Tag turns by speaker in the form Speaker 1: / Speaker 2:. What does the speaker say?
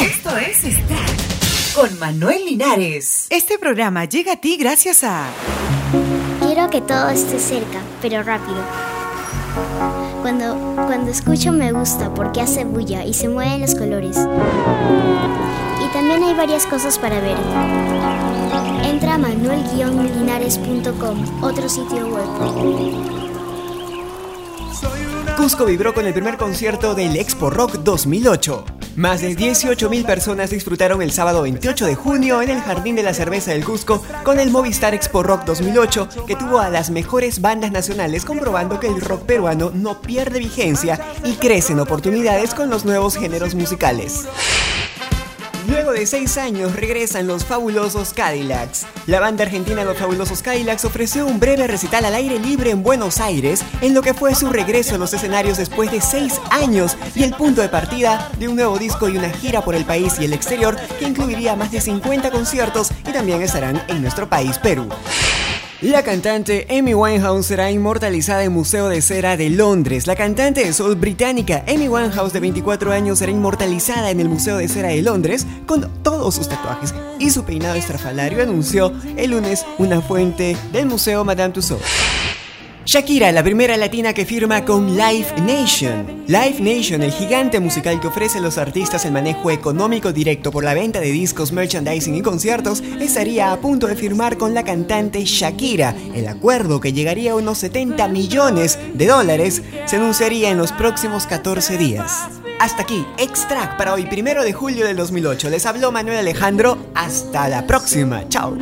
Speaker 1: Esto es Start con Manuel Linares. Este programa llega a ti gracias a...
Speaker 2: Quiero que todo esté cerca, pero rápido. Cuando, cuando escucho me gusta porque hace bulla y se mueven los colores. Y también hay varias cosas para ver. Entra a manuel-linares.com, otro sitio web.
Speaker 3: Cusco vibró con el primer concierto del Expo Rock 2008. Más de 18.000 personas disfrutaron el sábado 28 de junio en el Jardín de la Cerveza del Cusco con el Movistar Expo Rock 2008, que tuvo a las mejores bandas nacionales comprobando que el rock peruano no pierde vigencia y crece en oportunidades con los nuevos géneros musicales. De seis años regresan los fabulosos Cadillacs. La banda argentina Los Fabulosos Cadillacs ofreció un breve recital al aire libre en Buenos Aires, en lo que fue su regreso a los escenarios después de seis años y el punto de partida de un nuevo disco y una gira por el país y el exterior que incluiría más de 50 conciertos y también estarán en nuestro país, Perú. La cantante Amy Winehouse será inmortalizada en Museo de Cera de Londres. La cantante de soul británica Amy Winehouse de 24 años será inmortalizada en el Museo de Cera de Londres con todos sus tatuajes y su peinado estrafalario, anunció el lunes una fuente del Museo Madame Tussauds. Shakira, la primera latina que firma con Live Nation. Live Nation, el gigante musical que ofrece a los artistas el manejo económico directo por la venta de discos, merchandising y conciertos, estaría a punto de firmar con la cantante Shakira. El acuerdo, que llegaría a unos 70 millones de dólares, se anunciaría en los próximos 14 días. Hasta aquí, Extract para hoy, primero de julio del 2008. Les habló Manuel Alejandro. Hasta la próxima. Chao.